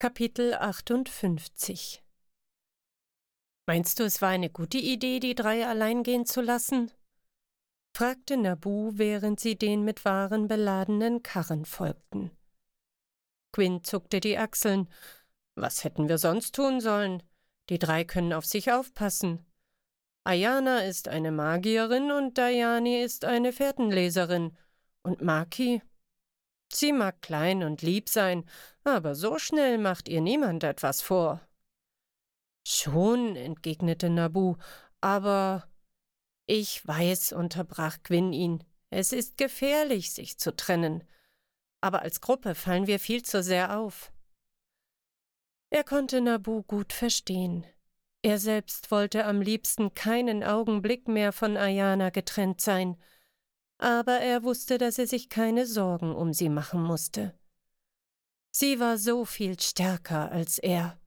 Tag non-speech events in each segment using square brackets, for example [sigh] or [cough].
Kapitel 58 Meinst du, es war eine gute Idee, die drei allein gehen zu lassen? fragte Nabu, während sie den mit Waren beladenen Karren folgten. Quinn zuckte die Achseln. Was hätten wir sonst tun sollen? Die drei können auf sich aufpassen. Ayana ist eine Magierin und Dayani ist eine Fährtenleserin. Und Maki? Sie mag klein und lieb sein, aber so schnell macht ihr niemand etwas vor. Schon, entgegnete Nabu, aber ich weiß, unterbrach Gwyn ihn, es ist gefährlich, sich zu trennen. Aber als Gruppe fallen wir viel zu sehr auf. Er konnte Nabu gut verstehen. Er selbst wollte am liebsten keinen Augenblick mehr von Ayana getrennt sein, aber er wusste, dass er sich keine Sorgen um sie machen musste. Sie war so viel stärker als er.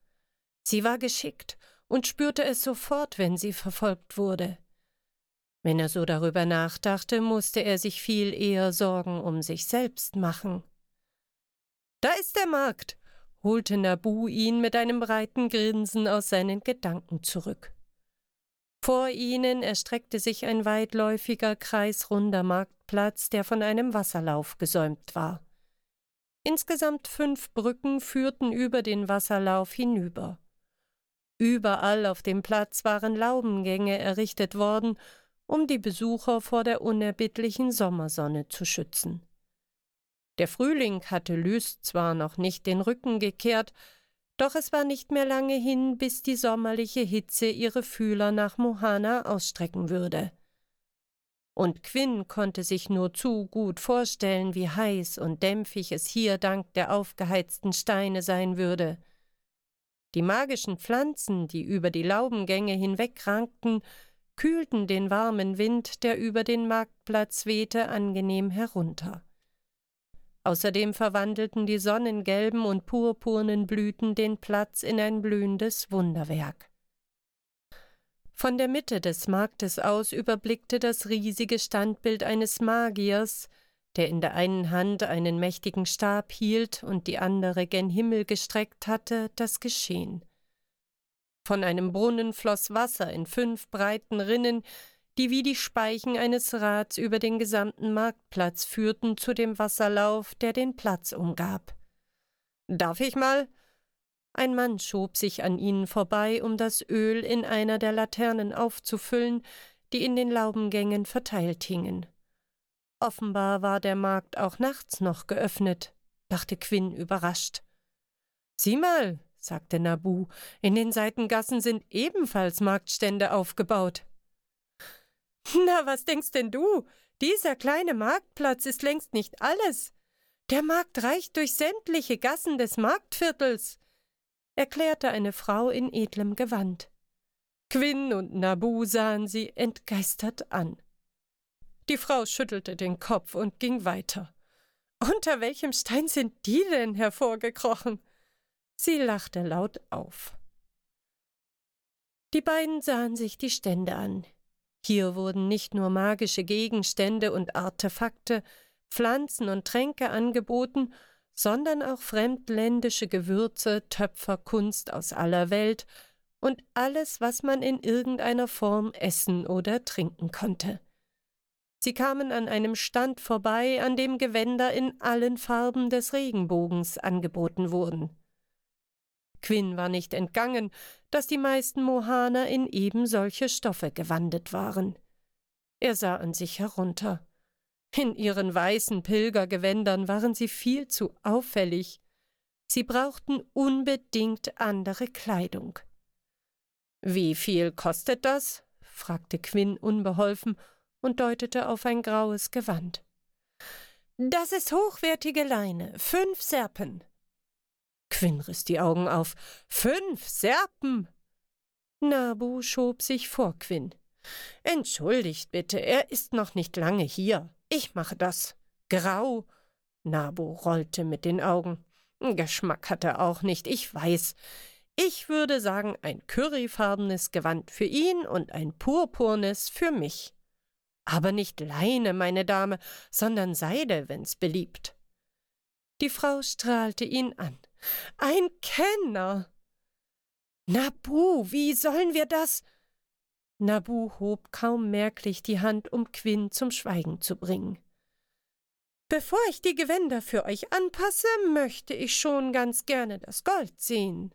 Sie war geschickt und spürte es sofort, wenn sie verfolgt wurde. Wenn er so darüber nachdachte, musste er sich viel eher Sorgen um sich selbst machen. Da ist der Markt, holte Nabu ihn mit einem breiten Grinsen aus seinen Gedanken zurück. Vor ihnen erstreckte sich ein weitläufiger, kreisrunder Marktplatz, der von einem Wasserlauf gesäumt war. Insgesamt fünf Brücken führten über den Wasserlauf hinüber. Überall auf dem Platz waren Laubengänge errichtet worden, um die Besucher vor der unerbittlichen Sommersonne zu schützen. Der Frühling hatte Lys zwar noch nicht den Rücken gekehrt, doch es war nicht mehr lange hin, bis die sommerliche Hitze ihre Fühler nach Mohana ausstrecken würde. Und Quinn konnte sich nur zu gut vorstellen, wie heiß und dämpfig es hier dank der aufgeheizten Steine sein würde. Die magischen Pflanzen, die über die Laubengänge hinweg rankten, kühlten den warmen Wind, der über den Marktplatz wehte, angenehm herunter. Außerdem verwandelten die sonnengelben und purpurnen Blüten den Platz in ein blühendes Wunderwerk. Von der Mitte des Marktes aus überblickte das riesige Standbild eines Magiers, der in der einen Hand einen mächtigen Stab hielt und die andere gen Himmel gestreckt hatte, das Geschehen. Von einem Brunnen floss Wasser in fünf breiten Rinnen, die wie die Speichen eines Rads über den gesamten Marktplatz führten zu dem Wasserlauf, der den Platz umgab. Darf ich mal? Ein Mann schob sich an ihnen vorbei, um das Öl in einer der Laternen aufzufüllen, die in den Laubengängen verteilt hingen. Offenbar war der Markt auch nachts noch geöffnet, dachte Quinn überrascht. Sieh mal, sagte Nabu, in den Seitengassen sind ebenfalls Marktstände aufgebaut. [laughs] Na, was denkst denn du? Dieser kleine Marktplatz ist längst nicht alles. Der Markt reicht durch sämtliche Gassen des Marktviertels, erklärte eine Frau in edlem Gewand. Quinn und Nabu sahen sie entgeistert an. Die Frau schüttelte den Kopf und ging weiter. Unter welchem Stein sind die denn hervorgekrochen? Sie lachte laut auf. Die beiden sahen sich die Stände an. Hier wurden nicht nur magische Gegenstände und Artefakte, Pflanzen und Tränke angeboten, sondern auch fremdländische Gewürze, Töpferkunst aus aller Welt und alles, was man in irgendeiner Form essen oder trinken konnte. Sie kamen an einem Stand vorbei, an dem Gewänder in allen Farben des Regenbogens angeboten wurden. Quinn war nicht entgangen, dass die meisten Mohaner in eben solche Stoffe gewandet waren. Er sah an sich herunter. In ihren weißen Pilgergewändern waren sie viel zu auffällig. Sie brauchten unbedingt andere Kleidung. Wie viel kostet das? fragte Quinn unbeholfen und deutete auf ein graues Gewand. Das ist hochwertige Leine, fünf Serpen. Quinn riss die Augen auf. Fünf Serpen! Nabu schob sich vor Quinn. Entschuldigt bitte, er ist noch nicht lange hier. Ich mache das. Grau. Nabu rollte mit den Augen. Geschmack hat er auch nicht, ich weiß. Ich würde sagen, ein curryfarbenes Gewand für ihn und ein purpurnes für mich. Aber nicht Leine, meine Dame, sondern Seide, wenn's beliebt. Die Frau strahlte ihn an. Ein Kenner. Nabu, wie sollen wir das? Nabu hob kaum merklich die Hand, um Quinn zum Schweigen zu bringen. Bevor ich die Gewänder für euch anpasse, möchte ich schon ganz gerne das Gold sehen.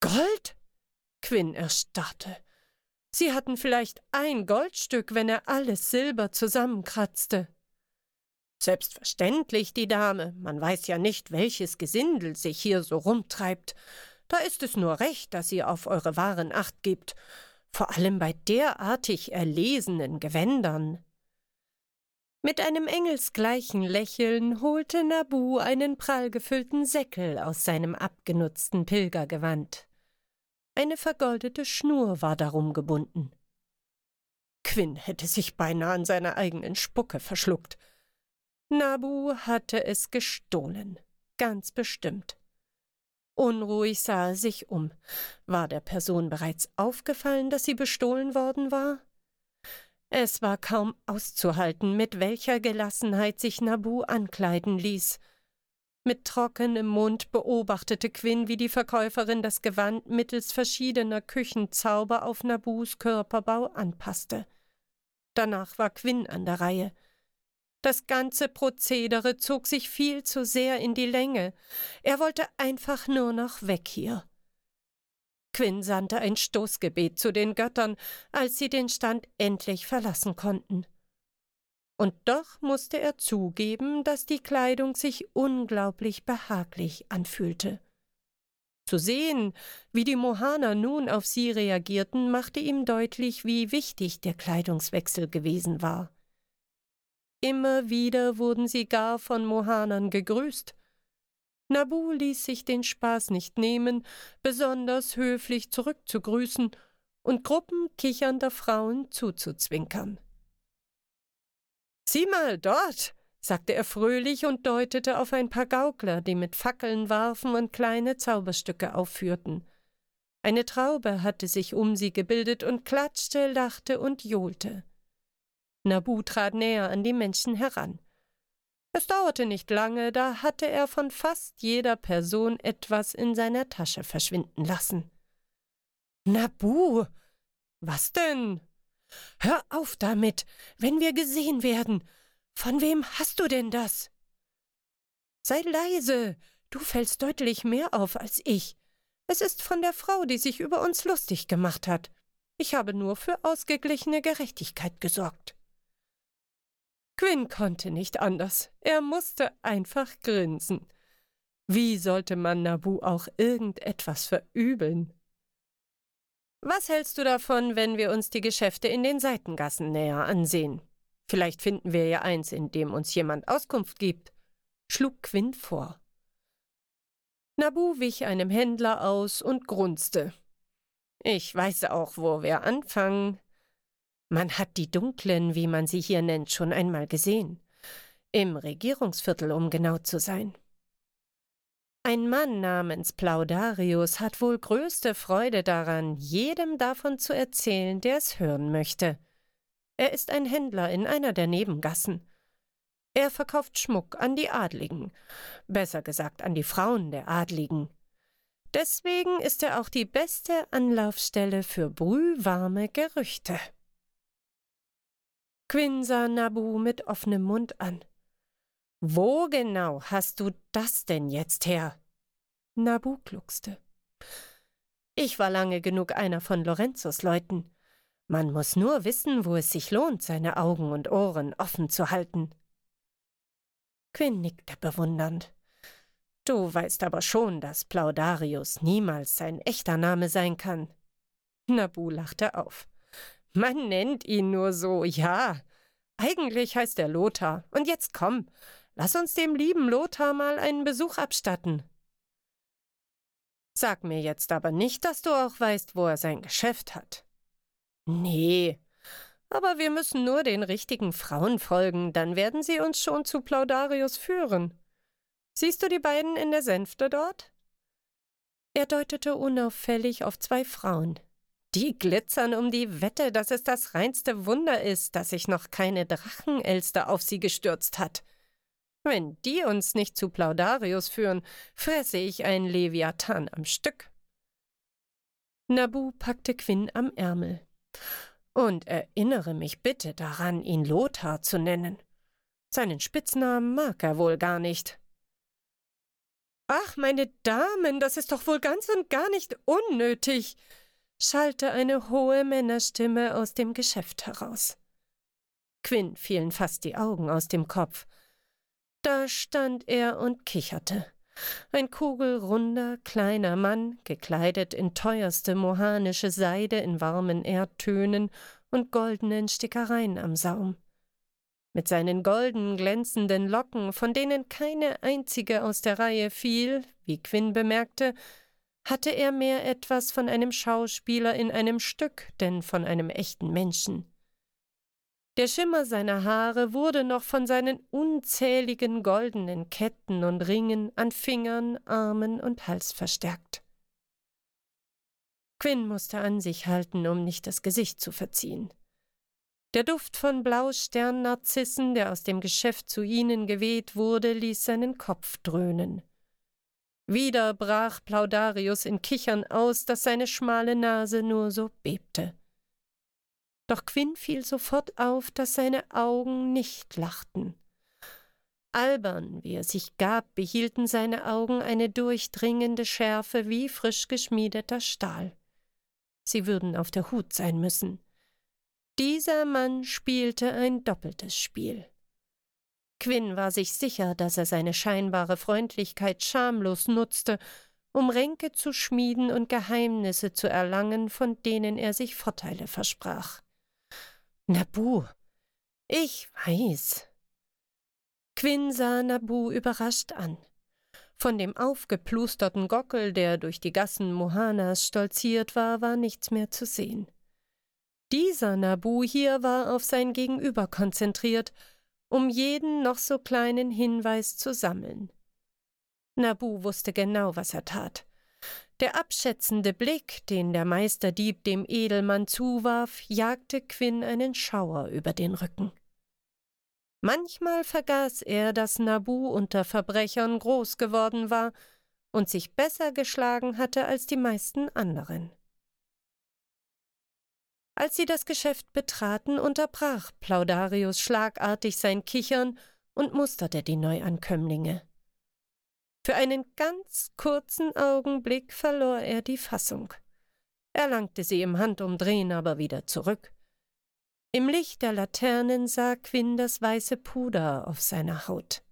Gold? Quinn erstarrte. Sie hatten vielleicht ein Goldstück, wenn er alles Silber zusammenkratzte. Selbstverständlich, die Dame. Man weiß ja nicht, welches Gesindel sich hier so rumtreibt. Da ist es nur recht, dass ihr auf eure Waren acht gibt, vor allem bei derartig erlesenen Gewändern. Mit einem engelsgleichen Lächeln holte Nabu einen prallgefüllten Säckel aus seinem abgenutzten Pilgergewand. Eine vergoldete Schnur war darum gebunden. Quinn hätte sich beinahe an seiner eigenen Spucke verschluckt. Nabu hatte es gestohlen, ganz bestimmt. Unruhig sah er sich um. War der Person bereits aufgefallen, dass sie bestohlen worden war? Es war kaum auszuhalten, mit welcher Gelassenheit sich Nabu ankleiden ließ. Mit trockenem Mund beobachtete Quinn, wie die Verkäuferin das Gewand mittels verschiedener Küchenzauber auf Nabus Körperbau anpasste. Danach war Quinn an der Reihe. Das ganze Prozedere zog sich viel zu sehr in die Länge. Er wollte einfach nur noch weg hier. Quinn sandte ein Stoßgebet zu den Göttern, als sie den Stand endlich verlassen konnten. Und doch musste er zugeben, dass die Kleidung sich unglaublich behaglich anfühlte. Zu sehen, wie die Mohana nun auf sie reagierten, machte ihm deutlich, wie wichtig der Kleidungswechsel gewesen war. Immer wieder wurden sie gar von Mohanern gegrüßt. Nabu ließ sich den Spaß nicht nehmen, besonders höflich zurückzugrüßen und Gruppen kichernder Frauen zuzuzwinkern. Sieh mal dort, sagte er fröhlich und deutete auf ein paar Gaukler, die mit Fackeln warfen und kleine Zauberstücke aufführten. Eine Traube hatte sich um sie gebildet und klatschte, lachte und johlte. Nabu trat näher an die Menschen heran. Es dauerte nicht lange, da hatte er von fast jeder Person etwas in seiner Tasche verschwinden lassen. Nabu, was denn? Hör auf damit, wenn wir gesehen werden. Von wem hast du denn das? Sei leise, du fällst deutlich mehr auf als ich. Es ist von der Frau, die sich über uns lustig gemacht hat. Ich habe nur für ausgeglichene Gerechtigkeit gesorgt. Quinn konnte nicht anders. Er musste einfach grinsen. Wie sollte man Nabu auch irgendetwas verübeln? Was hältst du davon, wenn wir uns die Geschäfte in den Seitengassen näher ansehen? Vielleicht finden wir ja eins, in dem uns jemand Auskunft gibt, schlug Quinn vor. Nabu wich einem Händler aus und grunzte. Ich weiß auch, wo wir anfangen. Man hat die Dunklen, wie man sie hier nennt, schon einmal gesehen. Im Regierungsviertel, um genau zu sein. Ein Mann namens Plaudarius hat wohl größte Freude daran, jedem davon zu erzählen, der es hören möchte. Er ist ein Händler in einer der Nebengassen. Er verkauft Schmuck an die Adligen, besser gesagt an die Frauen der Adligen. Deswegen ist er auch die beste Anlaufstelle für brühwarme Gerüchte. Quinn sah Nabu mit offenem Mund an. Wo genau hast du das denn jetzt her? Nabu gluckste. Ich war lange genug einer von Lorenzos Leuten. Man muss nur wissen, wo es sich lohnt, seine Augen und Ohren offen zu halten. Quinn nickte bewundernd. Du weißt aber schon, dass Plaudarius niemals sein echter Name sein kann. Nabu lachte auf. Man nennt ihn nur so, ja. Eigentlich heißt er Lothar. Und jetzt komm, Lass uns dem lieben Lothar mal einen Besuch abstatten. Sag mir jetzt aber nicht, dass du auch weißt, wo er sein Geschäft hat. Nee, aber wir müssen nur den richtigen Frauen folgen, dann werden sie uns schon zu Plaudarius führen. Siehst du die beiden in der Sänfte dort? Er deutete unauffällig auf zwei Frauen. Die glitzern um die Wette, dass es das reinste Wunder ist, dass sich noch keine Drachenelster auf sie gestürzt hat. Wenn die uns nicht zu Plaudarius führen, fresse ich einen Leviathan am Stück. Nabu packte Quinn am Ärmel. Und erinnere mich bitte daran, ihn Lothar zu nennen. Seinen Spitznamen mag er wohl gar nicht. Ach, meine Damen, das ist doch wohl ganz und gar nicht unnötig, schallte eine hohe Männerstimme aus dem Geschäft heraus. Quinn fielen fast die Augen aus dem Kopf. Da stand er und kicherte. Ein kugelrunder, kleiner Mann, gekleidet in teuerste mohanische Seide in warmen Erdtönen und goldenen Stickereien am Saum. Mit seinen golden glänzenden Locken, von denen keine einzige aus der Reihe fiel, wie Quinn bemerkte, hatte er mehr etwas von einem Schauspieler in einem Stück, denn von einem echten Menschen. Der Schimmer seiner Haare wurde noch von seinen unzähligen goldenen Ketten und Ringen an Fingern, Armen und Hals verstärkt. Quinn musste an sich halten, um nicht das Gesicht zu verziehen. Der Duft von Blausternnarzissen, der aus dem Geschäft zu ihnen geweht wurde, ließ seinen Kopf dröhnen. Wieder brach Plaudarius in Kichern aus, dass seine schmale Nase nur so bebte. Doch Quinn fiel sofort auf, dass seine Augen nicht lachten. Albern, wie er sich gab, behielten seine Augen eine durchdringende Schärfe wie frisch geschmiedeter Stahl. Sie würden auf der Hut sein müssen. Dieser Mann spielte ein doppeltes Spiel. Quinn war sich sicher, dass er seine scheinbare Freundlichkeit schamlos nutzte, um Ränke zu schmieden und Geheimnisse zu erlangen, von denen er sich Vorteile versprach. Nabu. Ich weiß. Quinn sah Nabu überrascht an. Von dem aufgeplusterten Gockel, der durch die Gassen Mohanas stolziert war, war nichts mehr zu sehen. Dieser Nabu hier war auf sein Gegenüber konzentriert, um jeden noch so kleinen Hinweis zu sammeln. Nabu wusste genau, was er tat. Der abschätzende Blick, den der Meisterdieb dem Edelmann zuwarf, jagte Quinn einen Schauer über den Rücken. Manchmal vergaß er, dass Nabu unter Verbrechern groß geworden war und sich besser geschlagen hatte als die meisten anderen. Als sie das Geschäft betraten, unterbrach Plaudarius schlagartig sein Kichern und musterte die Neuankömmlinge. Für einen ganz kurzen Augenblick verlor er die Fassung. Er langte sie im Handumdrehen aber wieder zurück. Im Licht der Laternen sah Quinn das weiße Puder auf seiner Haut.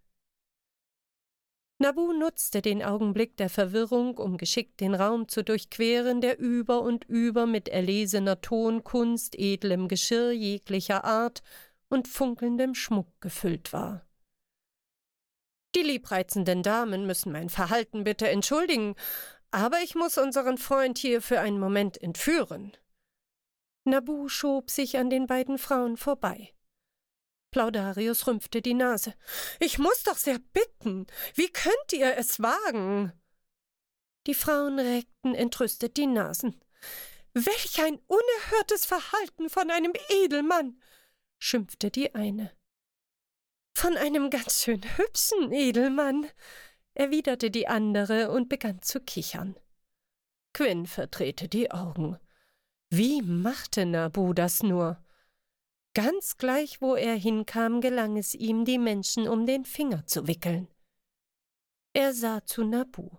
Nabu nutzte den Augenblick der Verwirrung, um geschickt den Raum zu durchqueren, der über und über mit erlesener Tonkunst, edlem Geschirr jeglicher Art und funkelndem Schmuck gefüllt war. Die liebreizenden Damen müssen mein Verhalten bitte entschuldigen, aber ich muss unseren Freund hier für einen Moment entführen. Nabu schob sich an den beiden Frauen vorbei. Plaudarius rümpfte die Nase. Ich muss doch sehr bitten. Wie könnt ihr es wagen? Die Frauen reckten entrüstet die Nasen. Welch ein unerhörtes Verhalten von einem Edelmann, schimpfte die eine. Von einem ganz schön hübschen Edelmann, erwiderte die andere und begann zu kichern. Quinn verdrehte die Augen. Wie machte Nabu das nur? Ganz gleich, wo er hinkam, gelang es ihm, die Menschen um den Finger zu wickeln. Er sah zu Nabu.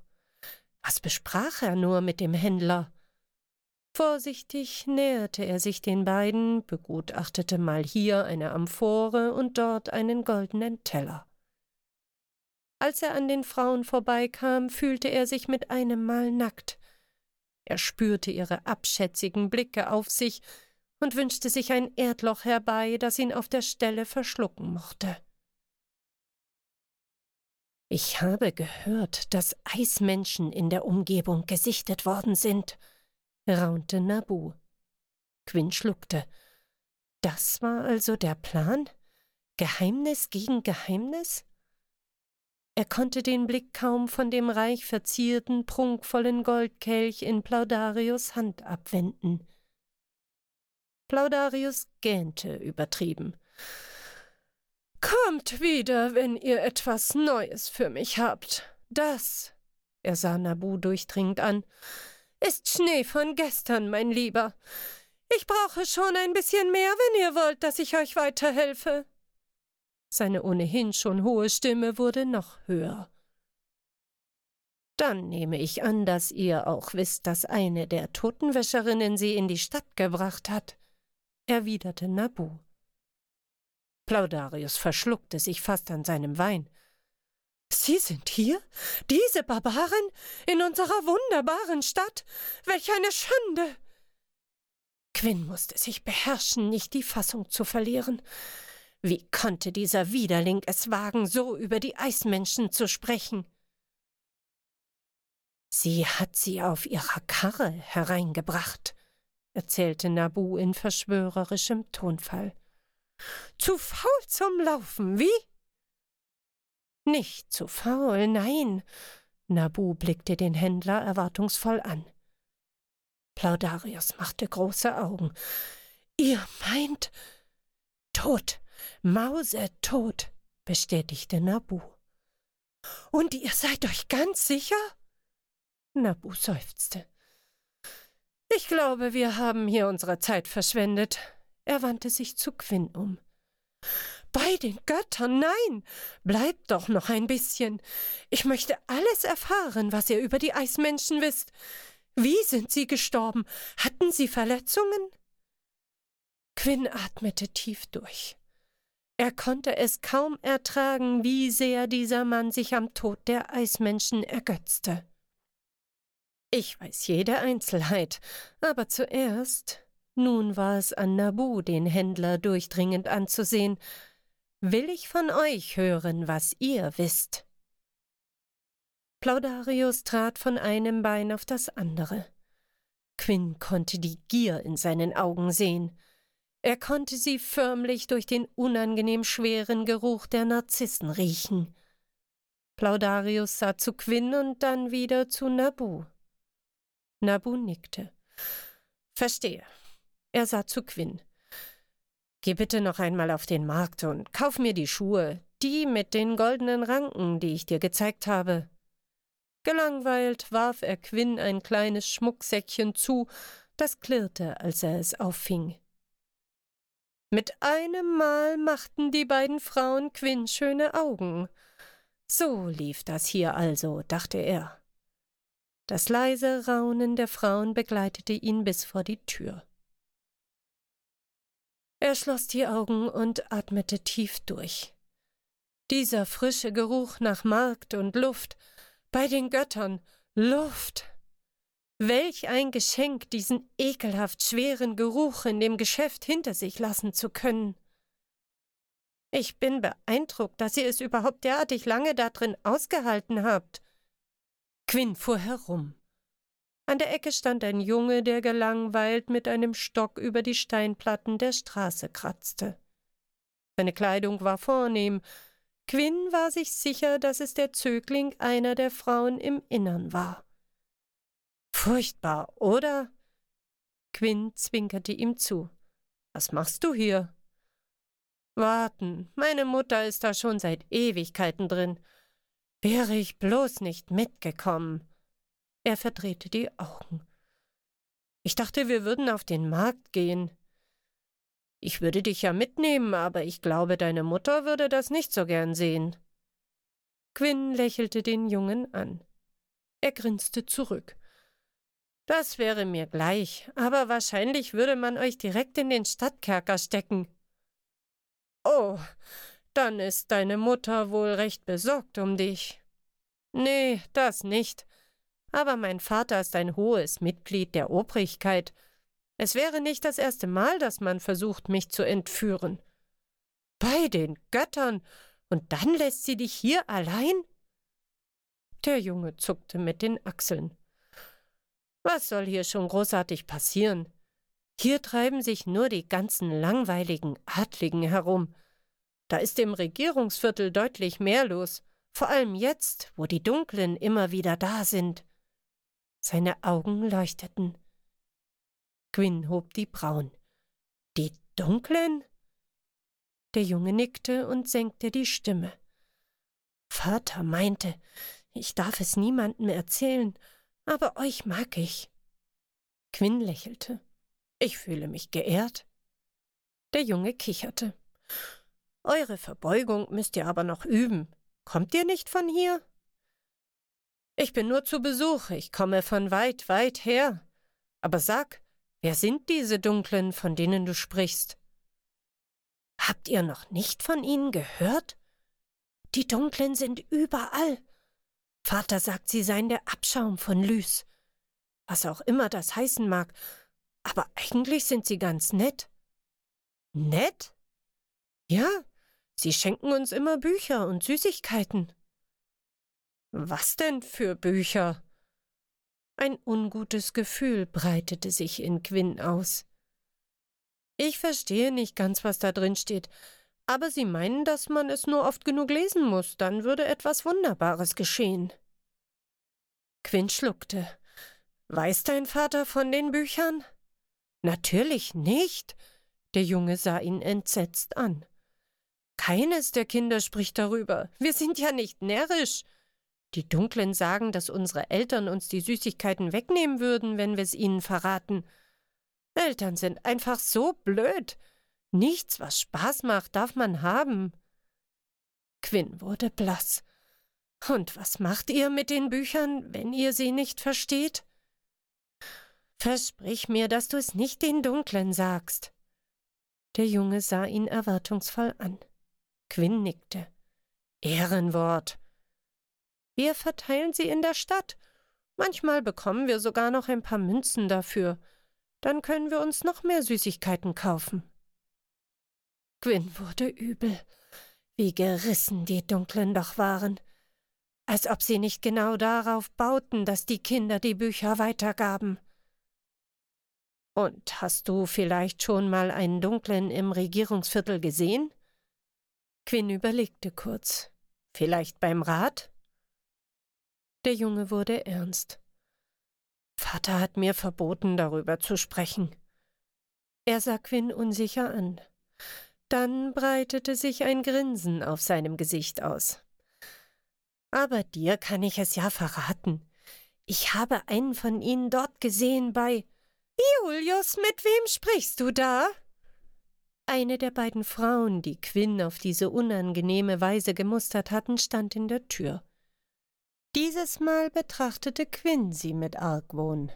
Was besprach er nur mit dem Händler? Vorsichtig näherte er sich den beiden, begutachtete mal hier eine Amphore und dort einen goldenen Teller. Als er an den Frauen vorbeikam, fühlte er sich mit einem Mal nackt. Er spürte ihre abschätzigen Blicke auf sich und wünschte sich ein Erdloch herbei, das ihn auf der Stelle verschlucken mochte. Ich habe gehört, dass Eismenschen in der Umgebung gesichtet worden sind, raunte Nabu. Quinn schluckte. Das war also der Plan? Geheimnis gegen Geheimnis? Er konnte den Blick kaum von dem reich verzierten, prunkvollen Goldkelch in Plaudarius Hand abwenden. Plaudarius gähnte übertrieben. Kommt wieder, wenn ihr etwas Neues für mich habt. Das, er sah Nabu durchdringend an, ist Schnee von gestern, mein Lieber. Ich brauche schon ein bisschen mehr, wenn ihr wollt, dass ich euch weiterhelfe. Seine ohnehin schon hohe Stimme wurde noch höher. Dann nehme ich an, dass ihr auch wisst, dass eine der Totenwäscherinnen sie in die Stadt gebracht hat, erwiderte Nabu. Plaudarius verschluckte sich fast an seinem Wein. Sie sind hier? Diese Barbaren? In unserer wunderbaren Stadt? Welch eine Schande! Quinn musste sich beherrschen, nicht die Fassung zu verlieren. Wie konnte dieser Widerling es wagen, so über die Eismenschen zu sprechen? Sie hat sie auf ihrer Karre hereingebracht, erzählte Nabu in verschwörerischem Tonfall. Zu faul zum Laufen, wie? Nicht zu faul, nein. Nabu blickte den Händler erwartungsvoll an. Plaudarius machte große Augen. Ihr meint tot, Mause tot, bestätigte Nabu. Und ihr seid euch ganz sicher? Nabu seufzte. Ich glaube, wir haben hier unsere Zeit verschwendet. Er wandte sich zu Quinn um. Bei den Göttern, nein. Bleibt doch noch ein bisschen. Ich möchte alles erfahren, was ihr über die Eismenschen wisst. Wie sind sie gestorben? Hatten sie Verletzungen? Quinn atmete tief durch. Er konnte es kaum ertragen, wie sehr dieser Mann sich am Tod der Eismenschen ergötzte. Ich weiß jede Einzelheit, aber zuerst, nun war es an Nabu, den Händler durchdringend anzusehen, will ich von euch hören, was ihr wisst. Plaudarius trat von einem Bein auf das andere. Quinn konnte die Gier in seinen Augen sehen. Er konnte sie förmlich durch den unangenehm schweren Geruch der Narzissen riechen. Plaudarius sah zu Quinn und dann wieder zu Nabu. Nabu nickte. Verstehe. Er sah zu Quinn. Geh bitte noch einmal auf den Markt und kauf mir die Schuhe, die mit den goldenen Ranken, die ich dir gezeigt habe. Gelangweilt warf er Quinn ein kleines Schmucksäckchen zu, das klirrte, als er es auffing. Mit einem Mal machten die beiden Frauen Quinn schöne Augen. So lief das hier also, dachte er. Das leise Raunen der Frauen begleitete ihn bis vor die Tür. Er schloss die Augen und atmete tief durch. Dieser frische Geruch nach Markt und Luft, bei den Göttern, Luft. Welch ein Geschenk, diesen ekelhaft schweren Geruch in dem Geschäft hinter sich lassen zu können. Ich bin beeindruckt, dass ihr es überhaupt derartig lange da drin ausgehalten habt. Quinn fuhr herum. An der Ecke stand ein Junge, der gelangweilt mit einem Stock über die Steinplatten der Straße kratzte. Seine Kleidung war vornehm. Quinn war sich sicher, dass es der Zögling einer der Frauen im Innern war. Furchtbar, oder? Quinn zwinkerte ihm zu. Was machst du hier? Warten, meine Mutter ist da schon seit Ewigkeiten drin. Wäre ich bloß nicht mitgekommen. Er verdrehte die Augen. Ich dachte, wir würden auf den Markt gehen. Ich würde dich ja mitnehmen, aber ich glaube, deine Mutter würde das nicht so gern sehen. Quinn lächelte den Jungen an. Er grinste zurück. Das wäre mir gleich, aber wahrscheinlich würde man euch direkt in den Stadtkerker stecken. Oh, dann ist deine Mutter wohl recht besorgt um dich. Nee, das nicht aber mein Vater ist ein hohes Mitglied der Obrigkeit. Es wäre nicht das erste Mal, dass man versucht, mich zu entführen. Bei den Göttern. Und dann lässt sie dich hier allein? Der Junge zuckte mit den Achseln. Was soll hier schon großartig passieren? Hier treiben sich nur die ganzen langweiligen Adligen herum. Da ist im Regierungsviertel deutlich mehr los, vor allem jetzt, wo die Dunklen immer wieder da sind. Seine Augen leuchteten. Gwyn hob die Brauen. Die Dunklen? Der Junge nickte und senkte die Stimme. Vater meinte, ich darf es niemandem erzählen, aber euch mag ich. Quinn lächelte. Ich fühle mich geehrt. Der Junge kicherte. Eure Verbeugung müsst ihr aber noch üben. Kommt ihr nicht von hier? Ich bin nur zu Besuch, ich komme von weit, weit her. Aber sag, wer sind diese Dunklen, von denen du sprichst? Habt ihr noch nicht von ihnen gehört? Die Dunklen sind überall. Vater sagt, sie seien der Abschaum von Lys. Was auch immer das heißen mag, aber eigentlich sind sie ganz nett. Nett? Ja, sie schenken uns immer Bücher und Süßigkeiten. Was denn für Bücher? Ein ungutes Gefühl breitete sich in Quinn aus. Ich verstehe nicht ganz, was da drin steht, aber Sie meinen, dass man es nur oft genug lesen muss, dann würde etwas Wunderbares geschehen. Quinn schluckte. Weiß dein Vater von den Büchern? Natürlich nicht. Der Junge sah ihn entsetzt an. Keines der Kinder spricht darüber. Wir sind ja nicht närrisch. Die Dunklen sagen, dass unsere Eltern uns die Süßigkeiten wegnehmen würden, wenn wir es ihnen verraten. Eltern sind einfach so blöd. Nichts, was Spaß macht, darf man haben. Quinn wurde blass. Und was macht ihr mit den Büchern, wenn ihr sie nicht versteht? Versprich mir, dass du es nicht den Dunklen sagst. Der Junge sah ihn erwartungsvoll an. Quinn nickte. Ehrenwort. Wir verteilen sie in der Stadt. Manchmal bekommen wir sogar noch ein paar Münzen dafür. Dann können wir uns noch mehr Süßigkeiten kaufen. Quinn wurde übel. Wie gerissen die Dunklen doch waren. Als ob sie nicht genau darauf bauten, dass die Kinder die Bücher weitergaben. Und hast du vielleicht schon mal einen Dunklen im Regierungsviertel gesehen? Quinn überlegte kurz. Vielleicht beim Rat? Der Junge wurde ernst. Vater hat mir verboten, darüber zu sprechen. Er sah Quinn unsicher an. Dann breitete sich ein Grinsen auf seinem Gesicht aus. Aber dir kann ich es ja verraten. Ich habe einen von ihnen dort gesehen bei Julius, mit wem sprichst du da? Eine der beiden Frauen, die Quinn auf diese unangenehme Weise gemustert hatten, stand in der Tür. Dieses Mal betrachtete Quinn sie mit Argwohn.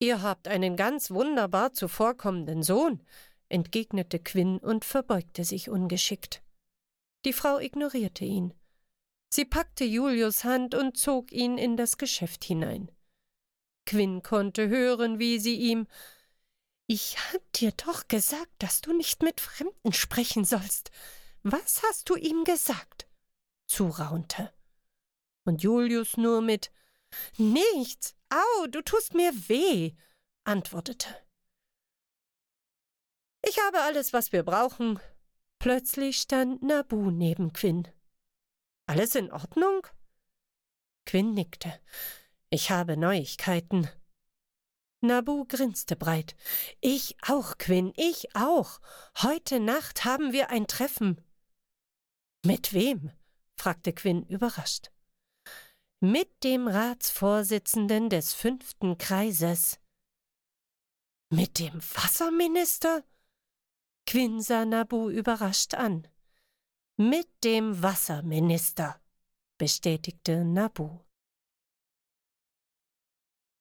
Ihr habt einen ganz wunderbar zuvorkommenden Sohn, entgegnete Quinn und verbeugte sich ungeschickt. Die Frau ignorierte ihn. Sie packte Julius Hand und zog ihn in das Geschäft hinein. Quinn konnte hören, wie sie ihm Ich hab dir doch gesagt, dass du nicht mit Fremden sprechen sollst. Was hast du ihm gesagt? zuraunte. Und Julius nur mit Nichts. Au, du tust mir weh, antwortete. Ich habe alles, was wir brauchen. Plötzlich stand Nabu neben Quinn. Alles in Ordnung? Quinn nickte. Ich habe Neuigkeiten. Nabu grinste breit. Ich auch, Quinn, ich auch. Heute Nacht haben wir ein Treffen. Mit wem? fragte Quinn überrascht. Mit dem Ratsvorsitzenden des fünften Kreises. Mit dem Wasserminister? Quinn sah Nabu überrascht an. Mit dem Wasserminister, bestätigte Nabu.